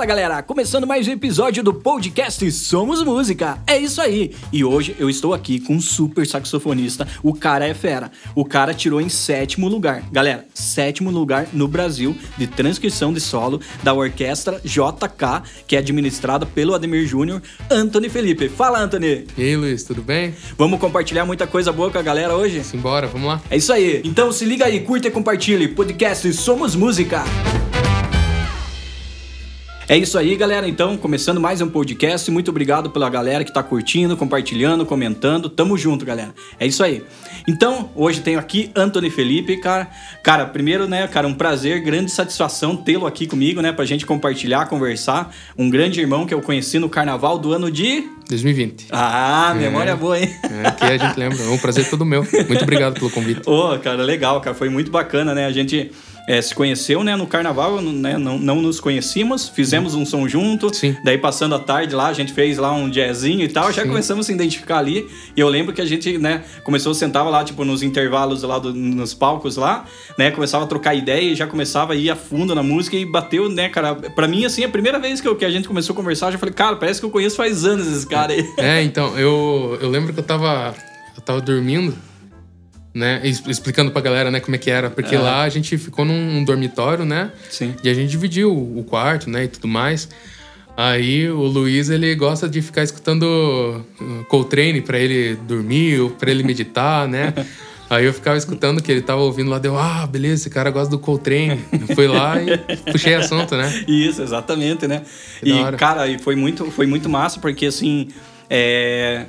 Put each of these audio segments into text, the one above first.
Fala galera, começando mais um episódio do podcast Somos Música. É isso aí. E hoje eu estou aqui com um super saxofonista. O cara é fera. O cara tirou em sétimo lugar. Galera, sétimo lugar no Brasil de transcrição de solo da orquestra JK, que é administrada pelo Ademir Júnior, Anthony Felipe. Fala, Anthony. E aí, Luiz, tudo bem? Vamos compartilhar muita coisa boa com a galera hoje? Simbora, vamos lá. É isso aí. Então se liga aí, curta e compartilhe. Podcast Somos Música. É isso aí, galera. Então, começando mais um podcast. Muito obrigado pela galera que tá curtindo, compartilhando, comentando. Tamo junto, galera. É isso aí. Então, hoje tenho aqui Anthony Felipe, cara. Cara, primeiro, né, cara, um prazer, grande satisfação tê-lo aqui comigo, né, pra gente compartilhar, conversar. Um grande irmão que eu conheci no carnaval do ano de 2020. Ah, memória É. boa, hein? É, que a gente lembra. É um prazer todo meu. Muito obrigado pelo convite. Ô, cara, legal, cara. Foi muito bacana, né? A gente é, se conheceu, né? No carnaval, né? Não, não nos conhecíamos, fizemos um som junto. Sim. Daí, passando a tarde lá, a gente fez lá um jazzinho e tal. Já Sim. começamos a se identificar ali. E eu lembro que a gente, né? Começou, sentava lá, tipo, nos intervalos lá, do- nos palcos lá, né? Começava a trocar ideia e já começava a ir a fundo na música e bateu, né, cara? Pra mim, assim, a primeira vez que, eu- que a gente começou a conversar, eu já falei, cara, parece que eu conheço faz anos esse cara aí. É, então, eu, eu lembro que eu tava, eu tava dormindo, né? Explicando pra galera, né, como é que era. Porque Aham. lá a gente ficou num dormitório, né? Sim. E a gente dividiu o quarto, né, e tudo mais. Aí o Luiz, ele gosta de ficar escutando uh, Coltrane pra ele dormir ou pra ele meditar, né? Aí eu ficava escutando que ele tava ouvindo lá, deu, ah, beleza, esse cara gosta do Coltrane. Eu fui lá e puxei assunto, né? Isso, exatamente, né? Que e, cara, e foi muito, foi muito massa, porque assim. É...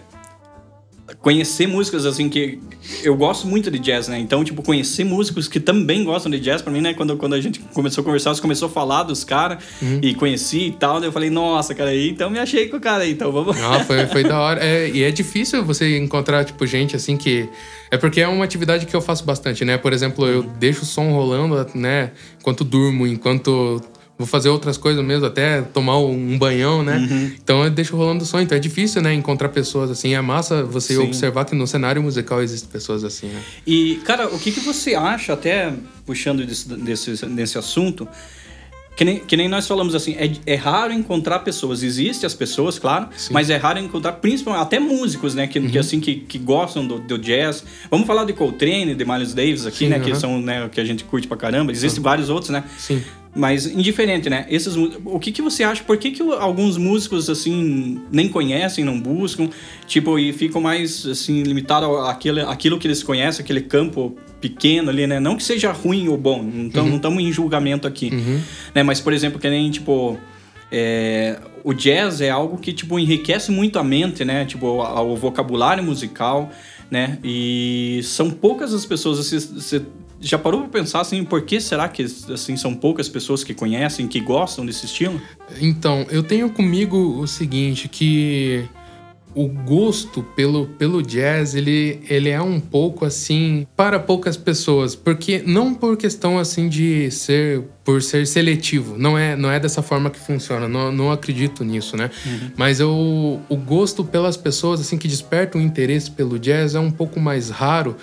Conhecer músicas assim que. Eu gosto muito de jazz, né? Então, tipo, conhecer músicos que também gostam de jazz, pra mim, né? Quando, quando a gente começou a conversar, você começou a falar dos caras Uhum. e conheci e tal. Daí eu falei, nossa, cara, aí então me achei com o cara aí, então vamos. Ah, foi, foi da hora. É, e é difícil você encontrar, tipo, gente assim que. É porque é uma atividade que eu faço bastante, né? Por exemplo, eu deixo o som rolando, né? Enquanto durmo, enquanto vou fazer outras coisas mesmo, até tomar um banhão, né? Uhum. Então eu deixo rolando o som. Então é difícil, né? Encontrar pessoas assim. É massa você Sim. observar que no cenário musical existem pessoas assim, né? E, cara, o que, que você acha, até puxando desse, desse, desse assunto, que nem, que nem nós falamos assim, é, é raro encontrar pessoas, existem as pessoas, claro, Sim. mas é raro encontrar principalmente até músicos, né, que, que assim, que, que gostam do, do jazz. Vamos falar de Coltrane, de Miles Davis aqui, Sim, né, que aham. são, né, que a gente curte pra caramba. Existem vários outros, né? Sim. Mas indiferente, né? Esses, o que, que você acha? Por que, que alguns músicos, assim, nem conhecem, não buscam, tipo, e ficam mais, assim, limitados àquilo, àquilo que eles conhecem, aquele campo pequeno ali, né? Não que seja ruim ou bom, então não estamos em julgamento aqui, Uhum. né? Mas, por exemplo, que nem, tipo... é, o jazz é algo que, tipo, enriquece muito a mente, né? Tipo, o vocabulário musical, né? E são poucas as pessoas, já parou pra pensar, assim, por que será que, assim, são poucas pessoas que conhecem, que gostam desse estilo? Então, eu tenho comigo o seguinte, que o gosto pelo, pelo jazz, ele, ele é um pouco assim para poucas pessoas, porque não por questão assim de ser por ser seletivo, não é não é dessa forma que funciona, não, não acredito nisso, né? Mas eu, o gosto pelas pessoas assim que despertam interesse pelo jazz é um pouco mais raro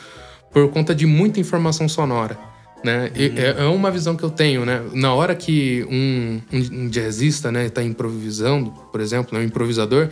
por conta de muita informação sonora. Né? E É, é uma visão que eu tenho, né? Na hora que um, um, um jazzista, né, tá improvisando, por exemplo, né, um improvisador,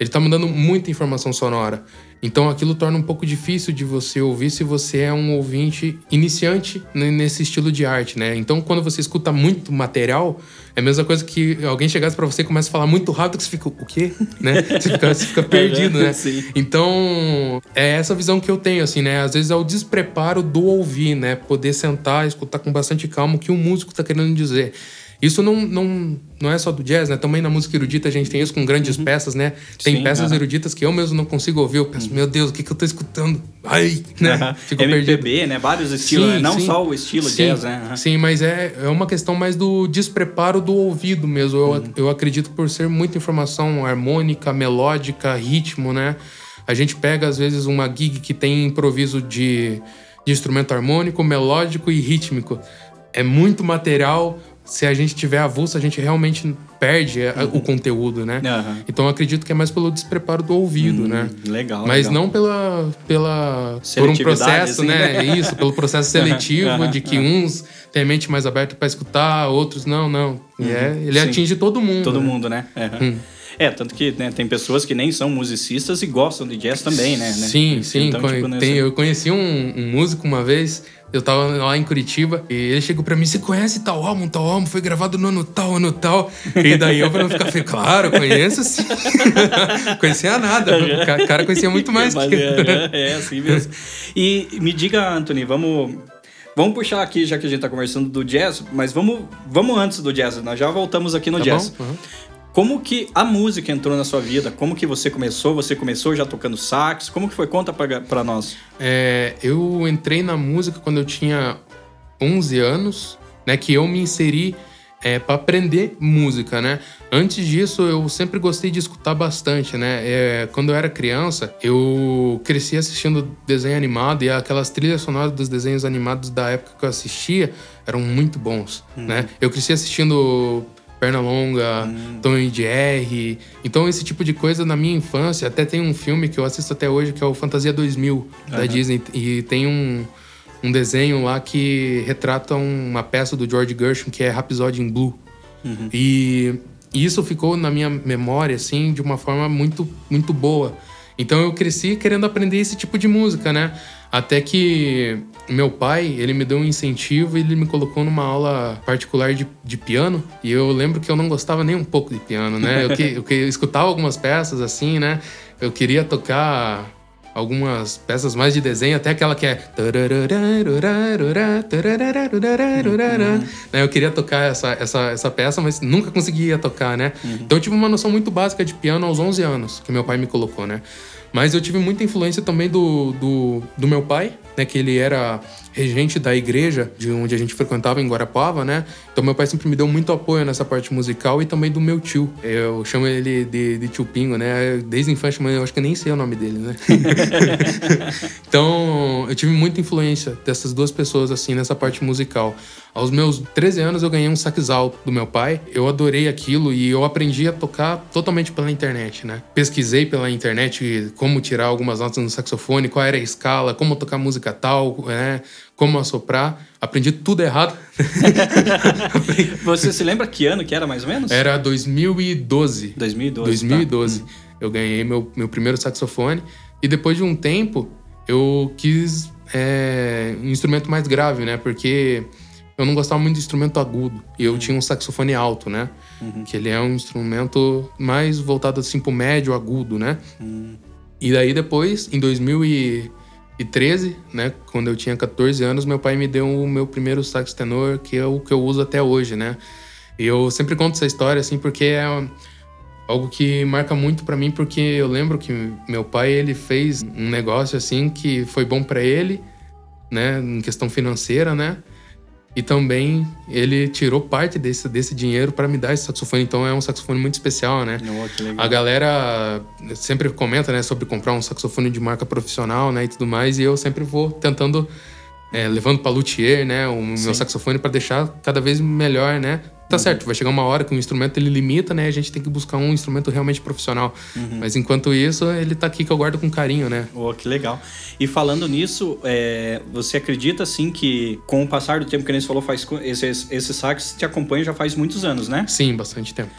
ele tá mandando muita informação sonora. Então aquilo torna um pouco difícil de você ouvir se você é um ouvinte iniciante nesse estilo de arte, né? Então quando você escuta muito material, é a mesma coisa que alguém chegasse pra você e começa a falar muito rápido que você fica, o quê? Né? Você fica, você fica perdido, né? Sim. Então, é essa visão que eu tenho, assim, né? Às vezes é o despreparo do ouvir, né? Poder sentar, escutar com bastante calma o que o músico tá querendo dizer. Isso não, não, não é só do jazz, né? Também na música erudita a gente tem isso com grandes peças, né? Tem Sim, peças eruditas que eu mesmo não consigo ouvir. Eu penso, meu Deus, o que, que eu tô escutando? Ai, né? Fico perdido. MPB, né? Vários estilos, Sim, né? Não sim. só o estilo Sim, jazz, né? Sim, mas é, é uma questão mais do despreparo do ouvido mesmo. Eu, Uhum. eu acredito por ser muita informação harmônica, melódica, ritmo, né? A gente pega, às vezes, uma gig que tem improviso de, de instrumento harmônico, melódico e rítmico. É muito material. Se a gente tiver avulso, a gente realmente perde uhum. o conteúdo, né? Uhum. Então eu acredito que é mais pelo despreparo do ouvido, né? Hum, legal. Mas legal. não pela, pela por um processo, assim, né? né? Isso, pelo processo seletivo de que uns têm a mente mais aberta para escutar, outros não, não. Uhum. É, ele Sim. atinge todo mundo. Todo né? mundo, né? Hum. É, tanto que né, tem pessoas que nem são musicistas e gostam de jazz também, né? Sim, sim. Então, tipo, tem, eu conheci um, um músico uma vez eu tava lá em Curitiba e ele chegou pra mim: Você conhece tal álbum? Tal álbum foi gravado no ano tal, ano tal. E daí eu, pra não ficar feio, claro, conheço sim. conhecia nada. O cara conhecia muito mais Mas que é, é, é, assim mesmo. E me diga, Anthony, vamos. Vamos puxar aqui, já que a gente tá conversando do jazz, mas vamos, vamos antes do jazz. Nós já voltamos aqui no tá jazz. Uhum. Como que a música entrou na sua vida? Como que você começou? Você começou já tocando sax? Como que foi? Conta para nós. É, eu entrei na música quando eu tinha 11 anos, né? Que eu me inseri é, para aprender música, né? Antes disso, eu sempre gostei de escutar bastante, né? É, quando eu era criança, eu cresci assistindo desenho animado e aquelas trilhas sonoras dos desenhos animados da época que eu assistia eram muito bons, uhum. né? Eu cresci assistindo Pernalonga, hum. Tom e Jerry. Então, esse tipo de coisa na minha infância. Até tem um filme que eu assisto até hoje que é o Fantasia 2000 uhum. da Disney. E tem um, um desenho lá que retrata uma peça do George Gershwin que é Rhapsody in Blue. Uhum. E isso ficou na minha memória, assim, de uma forma muito, muito boa. Então eu cresci querendo aprender esse tipo de música, né? Até que meu pai, ele me deu um incentivo e ele me colocou numa aula particular de, de piano. E eu lembro que eu não gostava nem um pouco de piano, né? Eu, que, eu, que, eu escutava algumas peças assim, né? Eu queria tocar algumas peças mais de desenho, até aquela que é. Eu queria tocar essa, essa, essa peça, mas nunca conseguia tocar, né? Então eu tive uma noção muito básica de piano aos 11 anos, que meu pai me colocou, né? Mas eu tive muita influência também do, do, do meu pai, né? Que ele era regente da igreja de onde a gente frequentava em Guarapava, né? Então meu pai sempre me deu muito apoio nessa parte musical e também do meu tio. Eu chamo ele de, de tio Pingo, né? Desde a infância, mas eu acho que nem sei o nome dele, né? então eu tive muita influência dessas duas pessoas, assim, nessa parte musical. Aos meus 13 anos eu ganhei um sax alto do meu pai. Eu adorei aquilo e eu aprendi a tocar totalmente pela internet, né? Pesquisei pela internet como tirar algumas notas no saxofone, qual era a escala, como tocar música tal, né? como assoprar. Aprendi tudo errado. Você se lembra que ano que era mais ou menos? Era 2012. 2012. 2012. Tá. Eu ganhei meu, meu primeiro saxofone e depois de um tempo eu quis é, um instrumento mais grave, né? Porque eu não gostava muito de instrumento agudo. E eu uhum. tinha um saxofone alto, né? Uhum. Que ele é um instrumento mais voltado assim pro médio agudo, né? Uhum. E daí depois, em 2000 e 2013, né, quando eu tinha 14 anos, meu pai me deu o meu primeiro sax tenor, que é o que eu uso até hoje, né? E eu sempre conto essa história assim porque é algo que marca muito para mim, porque eu lembro que meu pai ele fez um negócio assim que foi bom para ele, né, em questão financeira, né? E também ele tirou parte desse, desse dinheiro para me dar esse saxofone. Então é um saxofone muito especial, né? Oh, a galera sempre comenta, né, sobre comprar um saxofone de marca profissional, né, e tudo mais. E eu sempre vou tentando é, levando para luthier, né, o Sim. meu saxofone para deixar cada vez melhor, né? Tá uhum. certo, vai chegar uma hora que o instrumento ele limita, né? A gente tem que buscar um instrumento realmente profissional. Uhum. Mas enquanto isso, ele tá aqui que eu guardo com carinho, né? Oh, que legal. E falando nisso, é, você acredita assim que com o passar do tempo que a gente falou, faz esse, esse sax te acompanha já faz muitos anos, né? Sim, bastante tempo.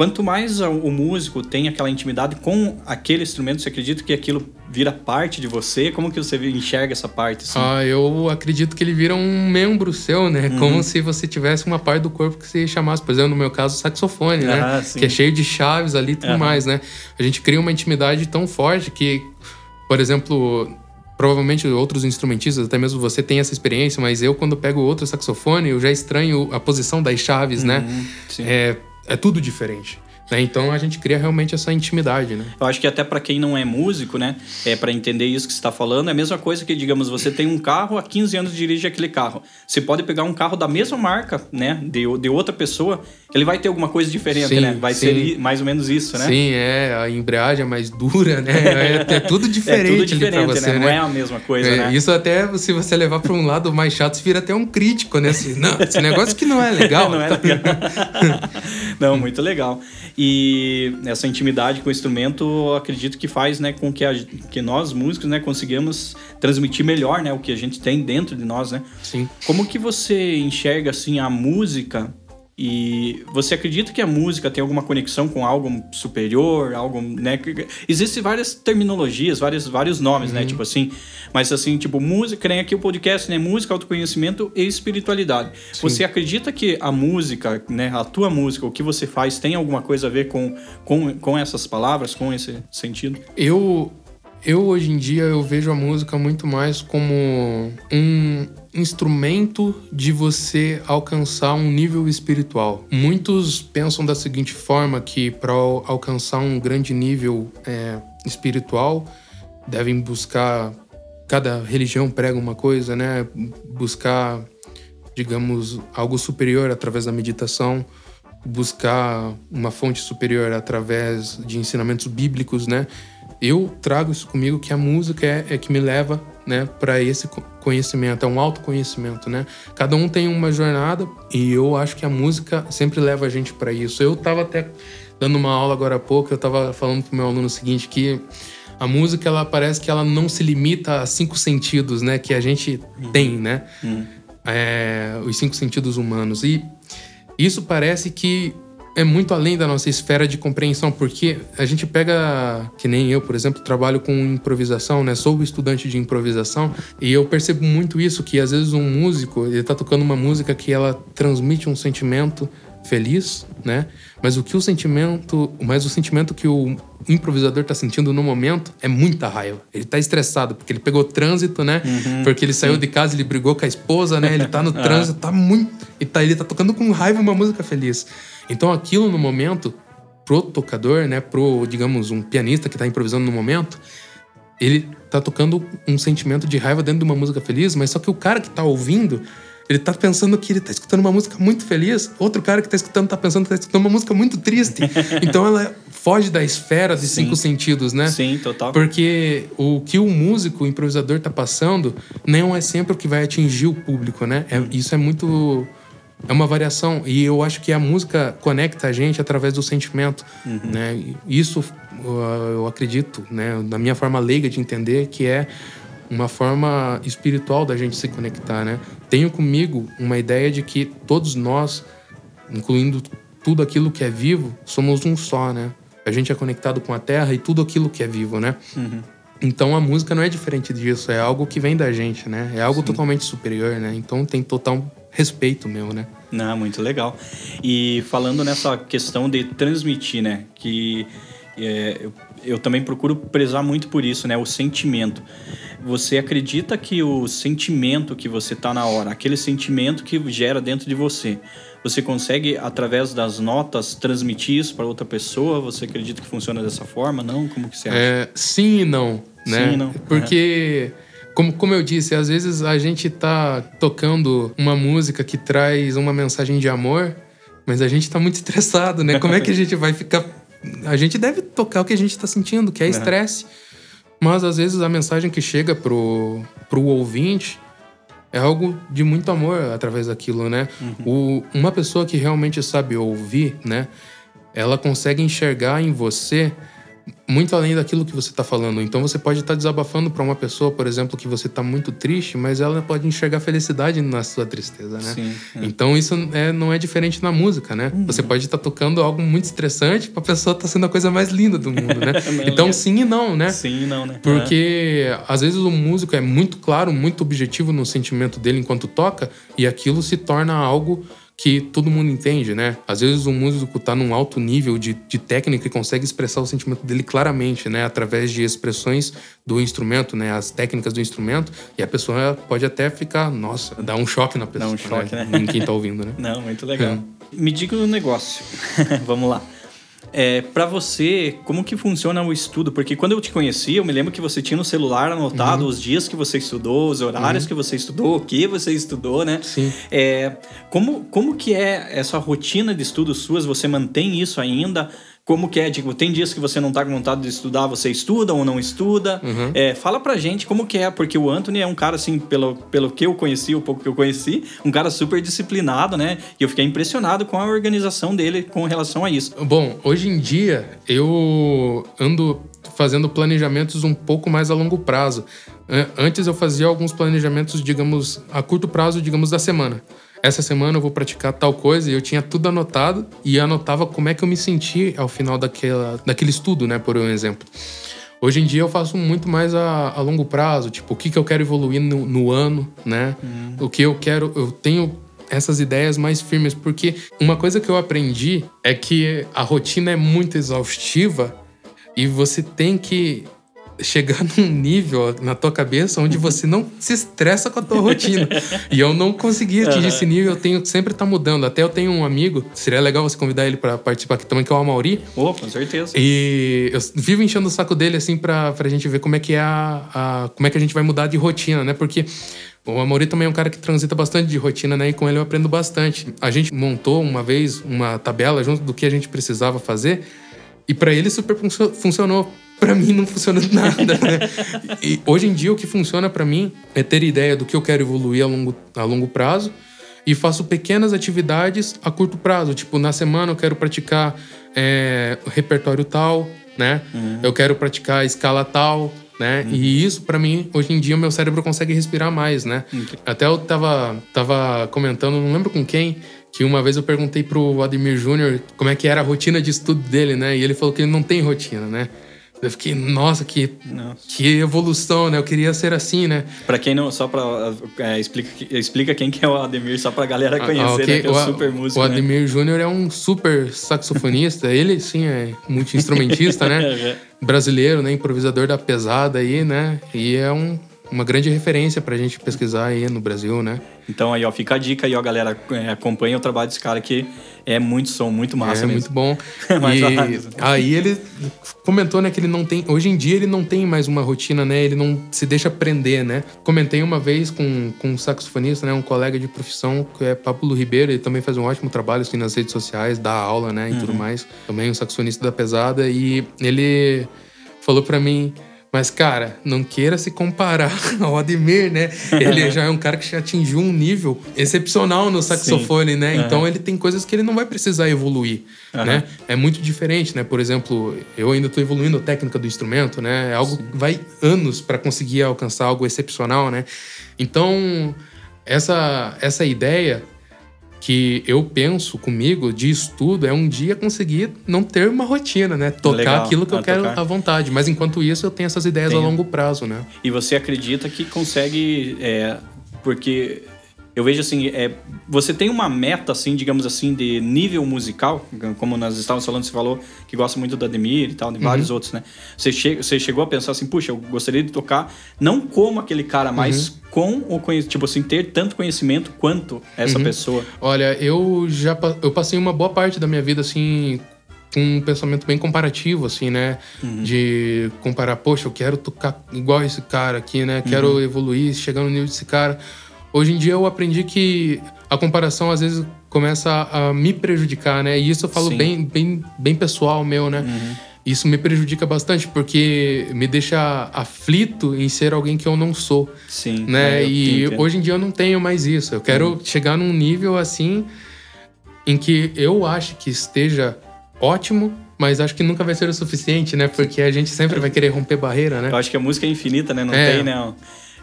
Quanto mais o músico tem aquela intimidade com aquele instrumento, você acredita que aquilo vira parte de você? Como que você enxerga essa parte? Assim? Ah, eu acredito que ele vira um membro seu, né? Uhum. Como se você tivesse uma parte do corpo que você chamasse, por exemplo, no meu caso, saxofone, né? Ah, que é cheio de chaves ali e tudo uhum. mais, né? A gente cria uma intimidade tão forte que, por exemplo, provavelmente outros instrumentistas, até mesmo você tem essa experiência, mas eu quando pego outro saxofone, eu já estranho a posição das chaves, né? uhum, né? Sim. É, é tudo diferente. Né? Então a gente cria realmente essa intimidade, né? Eu acho que até para quem não é músico, né, é para entender isso que você está falando, é a mesma coisa que, digamos, você tem um carro, há 15 anos dirige aquele carro. Você pode pegar um carro da mesma marca, né, de, de outra pessoa, ele vai ter alguma coisa diferente, sim, né? Vai sim. ser mais ou menos isso, né? Sim, é, a embreagem é mais dura, né? É, é tudo diferente, é tudo diferente você, né? Não é a mesma coisa, é, né? Isso até, se você levar para um lado mais chato, você vira até um crítico, né? Assim, não, esse negócio que não é legal. não é legal. Não, muito legal. E essa intimidade com o instrumento, acredito que faz, né, com que, a, que nós músicos, né, conseguimos transmitir melhor, né, o que a gente tem dentro de nós, né? Sim. Como que você enxerga assim a música e você acredita que a música tem alguma conexão com algo superior, algo, né? Existem várias terminologias, vários, vários nomes, né? uhum. né? Tipo assim, mas assim, tipo, música, nem aqui o podcast, né? Música, autoconhecimento e espiritualidade. Sim. Você acredita que a música, né? A tua música, o que você faz, tem alguma coisa a ver com, com, com essas palavras, com esse sentido? Eu, eu hoje em dia eu vejo a música muito mais como um instrumento de você alcançar um nível espiritual. Muitos pensam da seguinte forma que para alcançar um grande nível é, espiritual devem buscar cada religião prega uma coisa, né? Buscar, digamos, algo superior através da meditação, buscar uma fonte superior através de ensinamentos bíblicos, né? Eu trago isso comigo que a música é, é que me leva né, para esse conhecimento, é um autoconhecimento, né? Cada um tem uma jornada e eu acho que a música sempre leva a gente para isso. Eu estava até dando uma aula agora há pouco, eu estava falando pro meu aluno o seguinte que a música ela parece que ela não se limita a cinco sentidos, né, que a gente uhum. tem, né? Uhum. É, os cinco sentidos humanos e isso parece que é muito além da nossa esfera de compreensão, porque a gente pega, que nem eu, por exemplo, trabalho com improvisação, né? Sou estudante de improvisação e eu percebo muito isso, que às vezes um músico, ele tá tocando uma música que ela transmite um sentimento feliz, né? Mas o que o sentimento, mas o sentimento que o improvisador tá sentindo no momento é muita raiva. Ele tá estressado porque ele pegou trânsito, né? Uhum, porque ele saiu sim. de casa, ele brigou com a esposa, né? Ele tá no trânsito, tá muito, e tá ele tá tocando com raiva uma música feliz. Então aquilo no momento, pro tocador, né, pro, digamos, um pianista que tá improvisando no momento, ele tá tocando um sentimento de raiva dentro de uma música feliz, mas só que o cara que tá ouvindo, ele tá pensando que ele tá escutando uma música muito feliz, outro cara que tá escutando tá pensando que tá escutando uma música muito triste. então ela foge da esfera de Sim. cinco sentidos, né? Sim, total. Porque o que o músico, o improvisador tá passando, não é sempre o que vai atingir o público, né? É, isso é muito é uma variação e eu acho que a música conecta a gente através do sentimento, uhum. né? Isso eu acredito, né, na minha forma leiga de entender que é uma forma espiritual da gente se conectar, né? Tenho comigo uma ideia de que todos nós, incluindo tudo aquilo que é vivo, somos um só, né? A gente é conectado com a terra e tudo aquilo que é vivo, né? Uhum. Então a música não é diferente disso, é algo que vem da gente, né? É algo Sim. totalmente superior, né? Então tem total respeito meu, né? Não, muito legal. E falando nessa questão de transmitir, né? Que é, eu, eu, também procuro prezar muito por isso, né? O sentimento. Você acredita que o sentimento que você tá na hora, aquele sentimento que gera dentro de você, você consegue, através das notas, transmitir isso para outra pessoa? Você acredita que funciona dessa forma? Não? Como que você acha? É, sim e não, né? Sim e não. Porque... É como, como eu disse, às vezes a gente tá tocando uma música que traz uma mensagem de amor, mas a gente tá muito estressado, né? Como é que a gente vai ficar. A gente deve tocar o que a gente tá sentindo, que é estresse. Mas às vezes a mensagem que chega pro, pro ouvinte é algo de muito amor através daquilo, né? Uhum. O, uma pessoa que realmente sabe ouvir, né? Ela consegue enxergar em você muito além daquilo que você está falando. Então você pode estar tá desabafando para uma pessoa, por exemplo, que você está muito triste, mas ela pode enxergar felicidade na sua tristeza, né? Sim, é. Então isso é, não é diferente na música, né? Uhum. Você pode estar tá tocando algo muito estressante para a pessoa estar tá sendo a coisa mais linda do mundo, né? então sim e não, né? Sim e não, né? Porque é. às vezes o músico é muito claro, muito objetivo no sentimento dele enquanto toca e aquilo se torna algo que todo mundo entende, né? Às vezes um músico tá num alto nível de, de técnica e consegue expressar o sentimento dele claramente, né? Através de expressões do instrumento, né? As técnicas do instrumento. E a pessoa pode até ficar, nossa, dá um choque na pessoa. Dá um choque, né? né? Em quem tá ouvindo, né? Não, muito legal. É. Me diga um negócio. Vamos lá. É, para você, como que funciona o estudo? Porque quando eu te conheci, eu me lembro que você tinha no celular anotado uhum. os dias que você estudou, os horários uhum. que você estudou, o que você estudou, né? Sim. É, como, como que é essa rotina de estudos suas? Você mantém isso ainda? Como que é? Tipo, tem dias que você não tá com vontade de estudar, você estuda ou não estuda? Uhum. É, fala pra gente como que é, porque o Anthony é um cara, assim, pelo, pelo que eu conheci, o pouco que eu conheci, um cara super disciplinado, né? E eu fiquei impressionado com a organização dele com relação a isso. Bom, hoje em dia eu ando fazendo planejamentos um pouco mais a longo prazo. An- Antes eu fazia alguns planejamentos, digamos, a curto prazo, digamos, da semana. Essa semana eu vou praticar tal coisa e eu tinha tudo anotado e anotava como é que eu me senti ao final daquela, daquele estudo, né, por um exemplo. Hoje em dia eu faço muito mais a, a longo prazo, tipo, o que, que eu quero evoluir no, no ano, né? O que eu quero, eu tenho essas ideias mais firmes, porque uma coisa que eu aprendi é que a rotina é muito exaustiva e você tem que chegar num nível na tua cabeça onde você não se estressa com a tua rotina. e eu não consegui atingir esse nível, eu tenho sempre tá mudando. Até eu tenho um amigo, seria legal você convidar ele para participar aqui também, que é o Amauri. Oh, com certeza. E eu vivo enchendo o saco dele, assim, pra, pra gente ver como é que é a, a- como é que a gente vai mudar de rotina, né? Porque o Amaury também é um cara que transita bastante de rotina, né? E com ele eu aprendo bastante. A gente montou uma vez uma tabela junto do que a gente precisava fazer. E pra ele super funcio- funcionou. Pra mim não funcionou nada, né? E hoje em dia o que funciona pra mim é ter ideia do que eu quero evoluir a longo, a longo prazo e faço pequenas atividades a curto prazo. Tipo, na semana eu quero praticar é, repertório tal, né? Eu quero praticar escala tal, né? E isso, pra mim, hoje em dia, o meu cérebro consegue respirar mais, né? Até eu tava, tava comentando, não lembro com quem, que uma vez eu perguntei pro Ademir Júnior como é que era a rotina de estudo dele, né? E ele falou que ele não tem rotina, né? Eu fiquei, nossa, que, Nossa. que evolução, né? Eu queria ser assim, né? Pra quem não, só pra. é, explica, explica quem que é o Ademir, só pra galera conhecer, Ah, ok. né? Que é o O- super músico. O né? Ademir Júnior é um super saxofonista. Ele, sim, é multi-instrumentista, né? Brasileiro, né? Improvisador da pesada aí, né? E é um, uma grande referência pra gente pesquisar aí no Brasil, né? Então aí, ó, fica a dica aí, ó, galera. é, acompanha o trabalho desse cara que é muito som, muito massa é mesmo. muito bom. E aí ele comentou, né, que ele não tem. Hoje em dia ele não tem mais uma rotina, né? Ele não se deixa prender, né? Comentei uma vez com, com um saxofonista, né? Um colega de profissão, que é Pablo Ribeiro, ele também faz um ótimo trabalho assim nas redes sociais, dá aula, né? E Uhum. tudo mais. Também um saxofonista da pesada. E ele falou pra mim. Mas, cara, não queira se comparar ao Ademir, né? Ele já é um cara que já atingiu um nível excepcional no saxofone, né? Aham. Então ele tem coisas que ele não vai precisar evoluir, Aham. né? É muito diferente, né? Por exemplo, eu ainda estou evoluindo a técnica do instrumento, né? É algo que vai anos para conseguir alcançar algo excepcional, né? Então, essa, essa ideia que eu penso comigo de estudo é um dia conseguir não ter uma rotina, né? Tocar Legal. aquilo que eu Ah, quero tocar. à vontade. Mas enquanto isso, eu tenho essas ideias a longo prazo, né? E você acredita que consegue. é, porque eu vejo assim, é, você tem uma meta, assim, digamos assim, de nível musical, como nós estávamos falando, você falou que gosta muito do Ademir e tal, de Uhum. vários outros, né? Você, che você chegou a pensar assim, puxa, eu gostaria de tocar não como aquele cara, mas Uhum. com o conhecimento, tipo assim, ter tanto conhecimento quanto essa Uhum. pessoa. Olha, eu já eu passei uma boa parte da minha vida assim com um pensamento bem comparativo, assim, né? De comparar, poxa, eu quero tocar igual esse cara aqui, né? Quero evoluir, chegar no nível desse cara. Hoje em dia eu aprendi que a comparação às vezes começa a, me prejudicar, né? E isso eu falo Sim. bem, bem, bem pessoal meu, né? Isso me prejudica bastante porque me deixa aflito em ser alguém que eu não sou Sim. né? é, e entendo. hoje em dia eu não tenho mais isso. Eu quero chegar num nível assim em que eu acho que esteja ótimo, mas acho que nunca vai ser o suficiente, né? Porque a gente sempre vai querer romper barreira, né? Eu acho que a música é infinita, né? Não É. tem, né?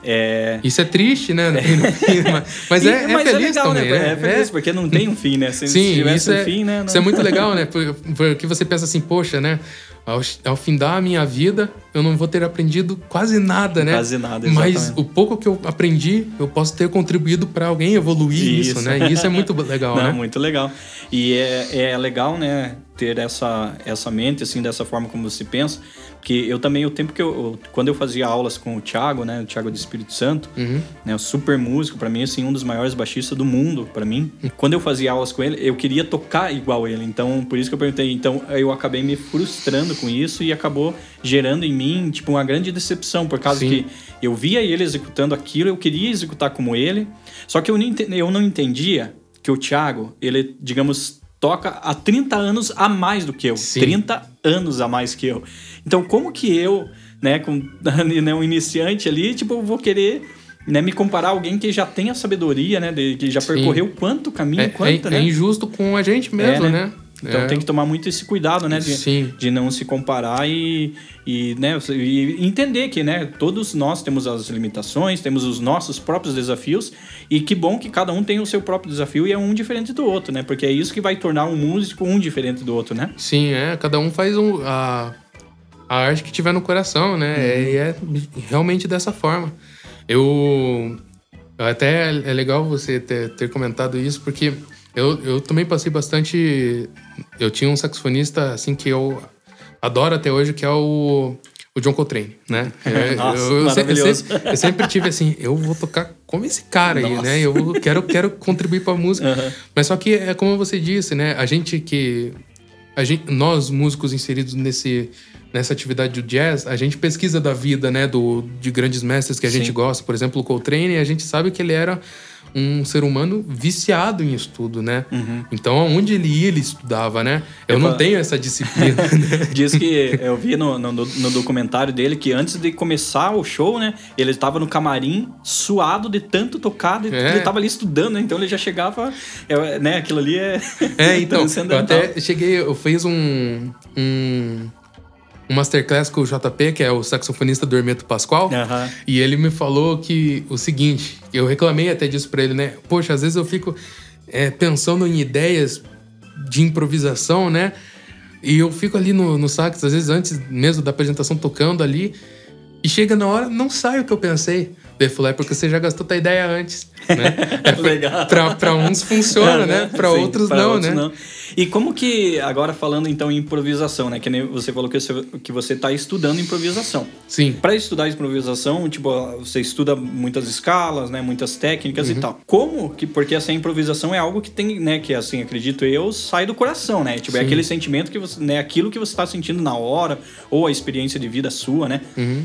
É... Isso é triste, né? fim, fim, mas- Mas E- é, é mas feliz legal, também, né? né? É feliz, porque não tem um fim, né? Se, Sim, tivesse isso um é, fim, né? isso é muito legal, né? Por- Porque você pensa assim, poxa, né? Ao, ao findar a minha vida, eu não vou ter aprendido quase nada, né? Quase nada, Mas exatamente. o pouco que eu aprendi, eu posso ter contribuído para alguém evoluir isso, Isso. né? E isso é muito legal, Não, né? muito legal. E é, é legal, né, ter essa, essa mente, assim, dessa forma como você pensa. Porque eu também, o tempo que eu... Quando eu fazia aulas com o Thiago, né, o Thiago do Espírito Santo, Uhum. né, o super músico, pra mim, assim, um dos maiores baixistas do mundo, pra mim. Quando eu fazia aulas com ele, eu queria tocar igual ele. Então, por isso que eu perguntei. Então, eu acabei me frustrando com isso e acabou gerando em mim, tipo, uma grande decepção, por causa Sim. que eu via ele executando aquilo, eu queria executar como ele, só que eu não entendia que o Thiago, ele, digamos, toca há 30 anos a mais do que eu. Sim. 30 anos a mais que eu. Então, como que eu, né, com né, um iniciante ali, tipo, vou querer né, me comparar a alguém que já tem a sabedoria, né, de, que já Sim. percorreu quanto caminho, É, quanto, é- né? é injusto com a gente mesmo, É, né? né? Então É. tem que tomar muito esse cuidado, né? De, Sim. de não se comparar e, e, né, e entender que né, todos nós temos as limitações, temos os nossos próprios desafios e que bom que cada um tem o seu próprio desafio e é um diferente do outro, né? Porque é isso que vai tornar um músico um diferente do outro, né? Sim, é. Cada um faz um- a, a arte que tiver no coração, né? É, e é realmente dessa forma. Eu. Até é legal você ter, ter comentado isso, porque eu, eu também passei bastante. Eu tinha um saxofonista, assim, que eu adoro até hoje, que é o. O John Coltrane, né? É, Nossa, eu, eu, sempre, eu sempre tive assim, eu vou tocar como esse cara aí, Nossa. né? Eu vou- quero, quero contribuir pra música. Aham. Mas só que é como você disse, né? A gente que. A gente, nós, músicos inseridos nesse, nessa atividade do jazz, a gente pesquisa da vida, né? Do, de grandes mestres que a gente Sim. gosta. Por exemplo, o Coltrane, a gente sabe que ele era um ser humano viciado em estudo, né? Então, aonde ele ia, ele estudava, né? Eu Eu não falo- tenho essa disciplina, né? Diz que eu vi no, no, no documentário dele que antes de começar o show, né? Ele estava no camarim suado de tanto tocar, de- É. ele estava ali estudando, né? Então ele já chegava, é, né? Aquilo ali é. É, então, eu até cheguei, eu fiz um, um, um masterclass com o JP, que é o saxofonista do Hermeto Pascoal, Aham. e ele me falou que o seguinte, eu reclamei até disso pra ele, né? Poxa, às vezes eu fico é, pensando em ideias de improvisação, né? E eu fico ali no, no sax, às vezes antes mesmo da apresentação, tocando ali, e chega na hora, não sai o que eu pensei. Falou, é porque você já gastou tua ideia antes, né? Legal. pra, pra uns funciona, né? Pra Sim, outros pra não, outros né? não. E como que, agora falando então em improvisação, né? Que nem você falou que você, que você tá estudando improvisação. Sim. Para estudar improvisação, tipo, você estuda muitas escalas, né, muitas técnicas Uhum. e tal. Como que porque essa improvisação é algo que tem, né, que assim, acredito eu, sai do coração, né? Tipo, é Sim. aquele sentimento que você, né, aquilo que você tá sentindo na hora ou a experiência de vida sua, né? Uhum.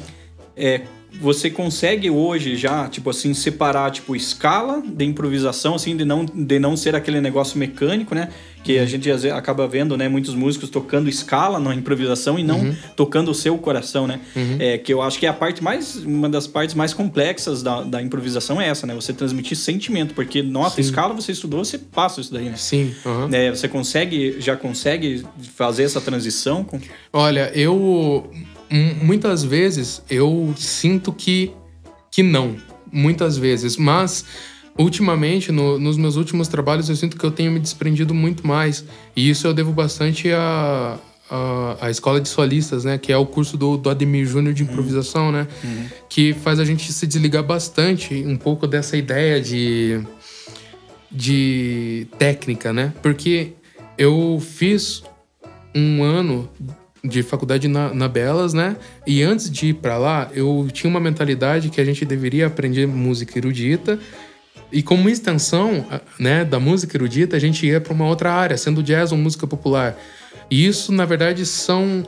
É, você consegue hoje já, tipo assim, separar, tipo, escala de improvisação, assim, de não, de não ser aquele negócio mecânico, né? Que Uhum. a gente às vezes, acaba vendo, né, muitos músicos tocando escala na improvisação e não Uhum. tocando o seu coração, né? É, que eu acho que é a parte mais, uma das partes mais complexas da, da improvisação é essa, né? Você transmitir sentimento, porque nota, Sim. escala, você estudou, você passa isso daí, né? Sim. aham. É, você consegue, já consegue fazer essa transição com... Olha, eu. Muitas vezes eu sinto que, que não. Muitas vezes. Mas, ultimamente, no- nos meus últimos trabalhos, eu sinto que eu tenho me desprendido muito mais. E isso eu devo bastante à, à, à escola de solistas, né? Que é o curso do, do Ademir Júnior de improvisação, né? Que faz a gente se desligar bastante um pouco dessa ideia de de técnica, né? Porque eu fiz um ano de faculdade na, na Belas, né? E antes de ir pra lá, eu tinha uma mentalidade que a gente deveria aprender música erudita. E como extensão, né, da música erudita, a gente ia para uma outra área, sendo jazz ou música popular. E isso, na verdade, são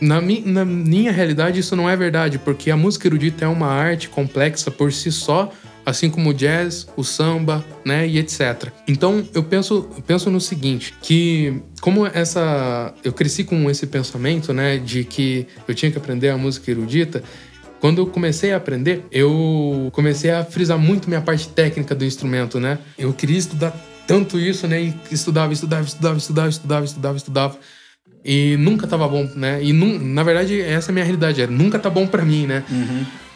na, mi na minha realidade, isso não é verdade, porque a música erudita é uma arte complexa por si só, assim como o jazz, o samba, né, e etc. Então, eu penso, eu penso no seguinte, que como essa eu cresci com esse pensamento, né, de que eu tinha que aprender a música erudita, quando eu comecei a aprender, eu comecei a frisar muito minha parte técnica do instrumento, né? Eu queria estudar tanto isso, né? E estudava, estudava, estudava, estudava, estudava, estudava, estudava. E nunca tava bom, né? E nun- na verdade, essa é a minha realidade. Era, nunca tá bom pra mim, né?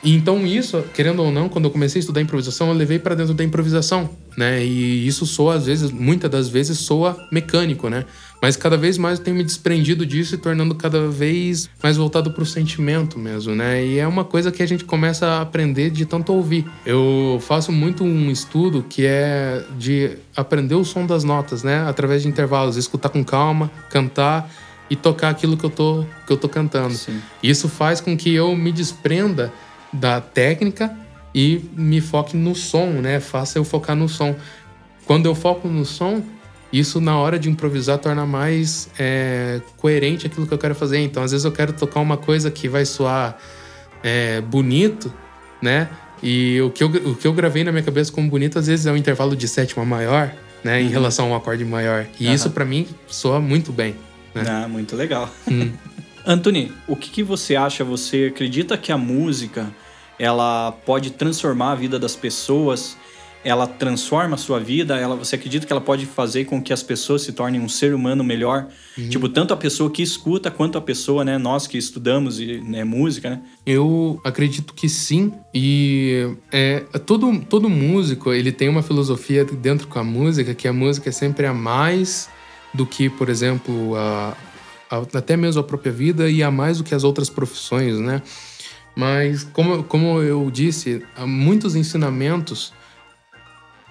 E então isso, querendo ou não, quando eu comecei a estudar improvisação, eu levei pra dentro da improvisação, né? E isso soa às vezes, muitas das vezes soa mecânico, né? Mas cada vez mais eu tenho me desprendido disso e tornando cada vez mais voltado pro sentimento mesmo, né? E é uma coisa que a gente começa a aprender de tanto ouvir. Eu faço muito um estudo que é de aprender o som das notas, né? Através de intervalos, escutar com calma, cantar e tocar aquilo que eu tô, que eu tô cantando. Sim. Isso faz com que eu me desprenda da técnica e me foque no som, né? Faça eu focar no som. Quando eu foco no som, isso na hora de improvisar torna mais é, coerente aquilo que eu quero fazer. Então, às vezes eu quero tocar uma coisa que vai soar é, bonito, né? E o que, eu, o que eu gravei na minha cabeça como bonito, às vezes é um intervalo de sétima maior, né, em relação a um acorde maior. E Aham. isso para mim soa muito bem. Né? Ah, muito legal. Hum. Anthony, o que, que você acha? Você acredita que a música ela pode transformar a vida das pessoas? Ela transforma a sua vida? Ela, você acredita que ela pode fazer com que as pessoas se tornem um ser humano melhor? Tipo, tanto a pessoa que escuta quanto a pessoa, né? Nós que estudamos e, né, música, né? Eu acredito que sim. E é, todo, todo músico ele tem uma filosofia dentro com a música, que a música é sempre a mais do que, por exemplo, a, a- até mesmo a própria vida e a mais do que as outras profissões, né? Mas como, como eu disse, há muitos ensinamentos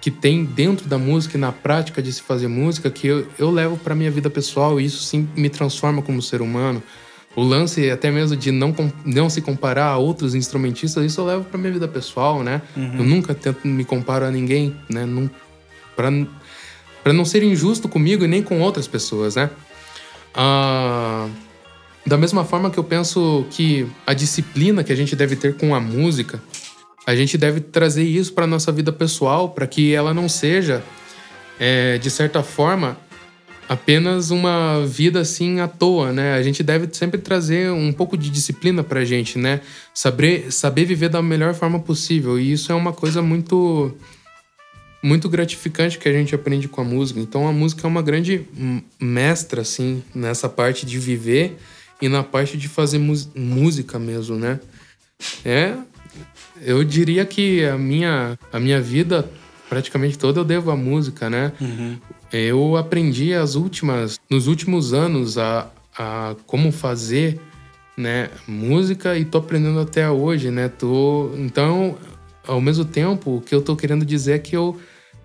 que tem dentro da música e na prática de se fazer música que eu, eu levo para minha vida pessoal e isso sim me transforma como ser humano. O lance até mesmo de não, não se comparar a outros instrumentistas, isso eu levo para minha vida pessoal, né? Eu nunca tento me comparar a ninguém, né? Para não ser injusto comigo e nem com outras pessoas, né? Ah, da mesma forma que eu penso que a disciplina que a gente deve ter com a música, a gente deve trazer isso para nossa vida pessoal, para que ela não seja, é, de certa forma, apenas uma vida assim à toa, né? A gente deve sempre trazer um pouco de disciplina pra gente, né? Saber, saber viver da melhor forma possível. E isso é uma coisa muito muito gratificante que a gente aprende com a música. Então a música é uma grande mestra assim nessa parte de viver e na parte de fazer música mesmo, né? É, eu diria que a minha a minha vida praticamente toda eu devo à música, né? Eu aprendi as últimas, nos últimos anos a, a como fazer, né, música e tô aprendendo até hoje, né? Tô, então, ao mesmo tempo, o que eu tô querendo dizer é que eu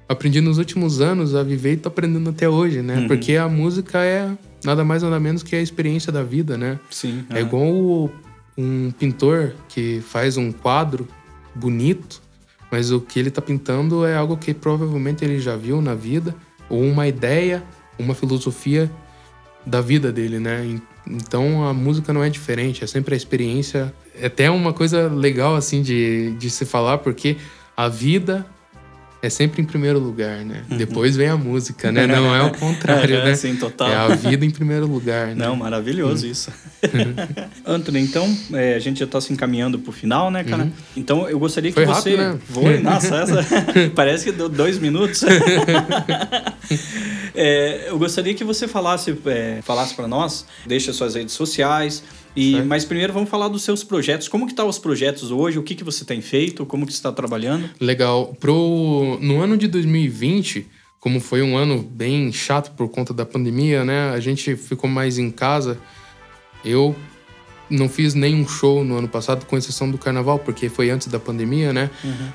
aprendi nos últimos anos a viver e tô aprendendo até hoje, né? Porque a música é nada mais nada menos que a experiência da vida, né? Sim. É igual o- um pintor que faz um quadro bonito, mas o que ele tá pintando é algo que provavelmente ele já viu na vida, ou uma ideia, uma filosofia da vida dele, né? En- Então a música não é diferente, é sempre a experiência. É até uma coisa legal, assim, de, de se falar, porque a vida é sempre em primeiro lugar, né? Depois vem a música, né? Não é o contrário, É, né? sim, total. É a vida em primeiro lugar, né? Não, maravilhoso isso. Anthony, então, é, a gente já tá se encaminhando pro final, né, cara? Então, eu gostaria que Foi você... rápido, né? Foi, nossa, essa... Parece que deu dois minutos. É, eu gostaria que você falasse, é, falasse para nós, deixa suas redes sociais, e, Certo. mas primeiro vamos falar dos seus projetos. Como que tá os projetos hoje? O que, que você tem feito? Como que você está trabalhando? Legal. Pro, no ano de 2020, como foi um ano bem chato por conta da pandemia, né? A gente ficou mais em casa. Eu não fiz nenhum show no ano passado, com exceção do carnaval, porque foi antes da pandemia, né?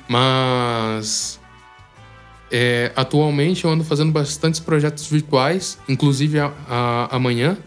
Mas é, atualmente eu ando fazendo bastantes projetos virtuais, inclusive a, a- amanhã,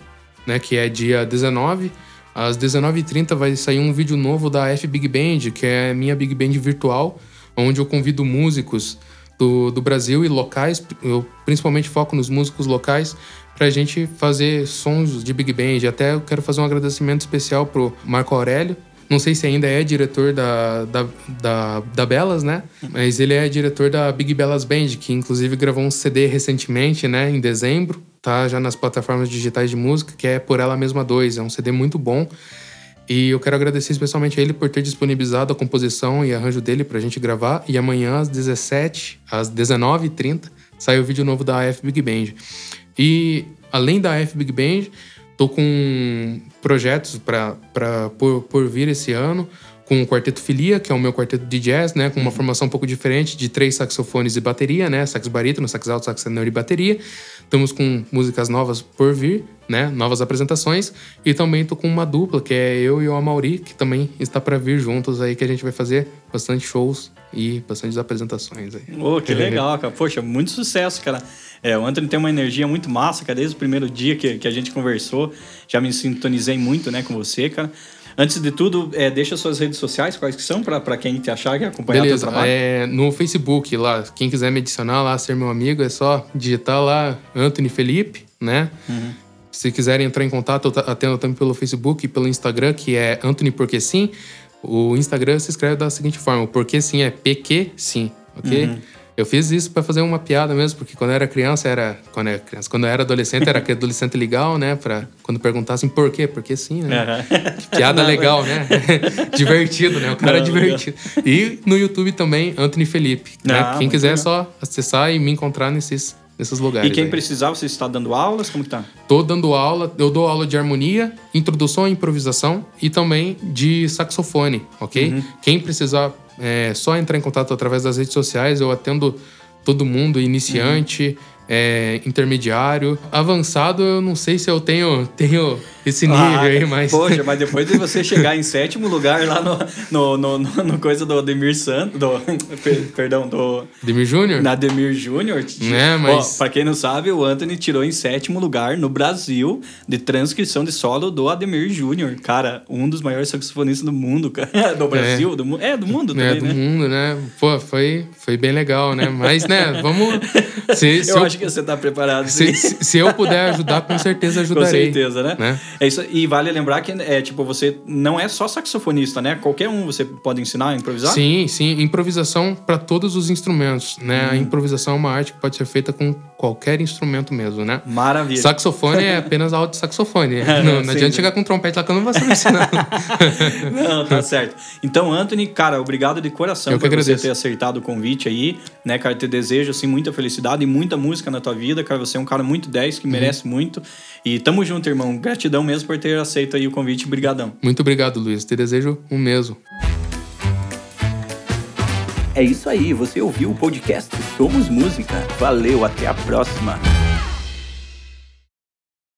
né? Que é dia 19. Às 19h30 vai sair um vídeo novo da F Big Band, que é minha Big Band virtual, onde eu convido músicos do, do Brasil e locais, eu principalmente foco nos músicos locais, pra gente fazer sons de Big Band. Até eu quero fazer um agradecimento especial pro Marco Aurélio. Não sei se ainda é diretor da, da, da, da Belas, né? Mas ele é diretor da Big Belas Band, que inclusive gravou um CD recentemente, né? Em dezembro. Tá já nas plataformas digitais de música, que é Por Ela Mesma 2. É um CD muito bom. E eu quero agradecer especialmente a ele por ter disponibilizado a composição e arranjo dele pra gente gravar. E amanhã, às 17, às 19h30, sai o vídeo novo da F Big Band. E além da F Big Band, tô com projetos pra, por, por vir esse ano. Com o Quarteto Filia, que é o meu quarteto de jazz, né? Com uma formação um pouco diferente de três saxofones e bateria, né? Sax barítono, sax alto, sax tenor e bateria. Estamos com músicas novas por vir, né? Novas apresentações. E também tô com uma dupla, que é eu e o Amauri, que também está para vir juntos aí, que a gente vai fazer bastante shows e bastante apresentações aí. Ô, que legal, cara. Poxa, muito sucesso, cara. É, o Anthony tem uma energia muito massa, cara. Desde o primeiro dia que, que a gente conversou, já me sintonizei muito, né, com você, cara. Antes de tudo, é, deixa suas redes sociais, quais que são, pra quem te achar e acompanhar o teu Beleza, trabalho. é, no Facebook lá, quem quiser me adicionar lá, ser meu amigo, é só digitar lá Anthony Felipe, né? Uhum. Se quiserem entrar em contato, eu atendo também pelo Facebook e pelo Instagram, que é Anthony Porque Sim. O Instagram se escreve da seguinte forma: Porque Sim é PQ Sim, ok? Eu fiz isso para fazer uma piada mesmo, porque quando eu era criança, era. Quando eu era criança, quando eu era adolescente, era aquele adolescente legal, né? Pra, quando perguntassem por quê, porque sim, né? Uhum. Piada legal, né? divertido, né? O cara é Não, é divertido. Legal. E no YouTube também, Anthony Felipe. Né? Ah, Quem quiser é só acessar e me encontrar nesses, nesses lugares. E quem aí. precisar, você está dando aulas? Como que tá? Tô dando aula, eu dou aula de harmonia, introdução à improvisação e também de saxofone, ok? Uhum. Quem precisar é só entrar em contato através das redes sociais, eu atendo todo mundo, iniciante, uhum é, intermediário. Avançado, eu não sei se eu tenho, tenho esse nível ah, aí, mas. Poxa, mas depois de você chegar em sétimo lugar lá no, no, no, no, coisa do Ademir Santos. Do, perdão, do. Ademir Júnior? Na Ademir Júnior. É, mas. Ó, pra quem não sabe, o Anthony tirou em sétimo lugar no Brasil de transcrição de solo do Ademir Júnior. Cara, um dos maiores saxofonistas do mundo, cara. Do Brasil, é. do, é, do mundo é, também, do né? mundo, né? Pô, foi, foi bem legal, né? Mas, né, vamos. Se, se eu, eu acho que você tá preparado. Se, se, eu puder ajudar, com certeza ajudarei. Com certeza, né? né? É isso, e vale lembrar que é tipo, você não é só saxofonista, né? Qualquer um você pode ensinar a improvisar? Sim, sim. Improvisação para todos os instrumentos, né? Hum. A improvisação é uma arte que pode ser feita com qualquer instrumento mesmo, né? Maravilha. Saxofone é apenas de saxofone. É, não, não adianta chegar com trompete lá que eu não vou saber ensinar. não, tá certo. Então, Anthony, cara, obrigado de coração eu por você ter acertado o convite aí, né, cara? Te desejo, assim, muita felicidade e muita música na tua vida, cara. Você é um cara muito 10, que uhum. merece muito. E tamo junto, irmão. Gratidão mesmo por ter aceito aí o convite. Brigadão. Muito obrigado, Luiz. Te desejo um mesmo. É isso aí, você ouviu o podcast Somos Música. Valeu, até a próxima.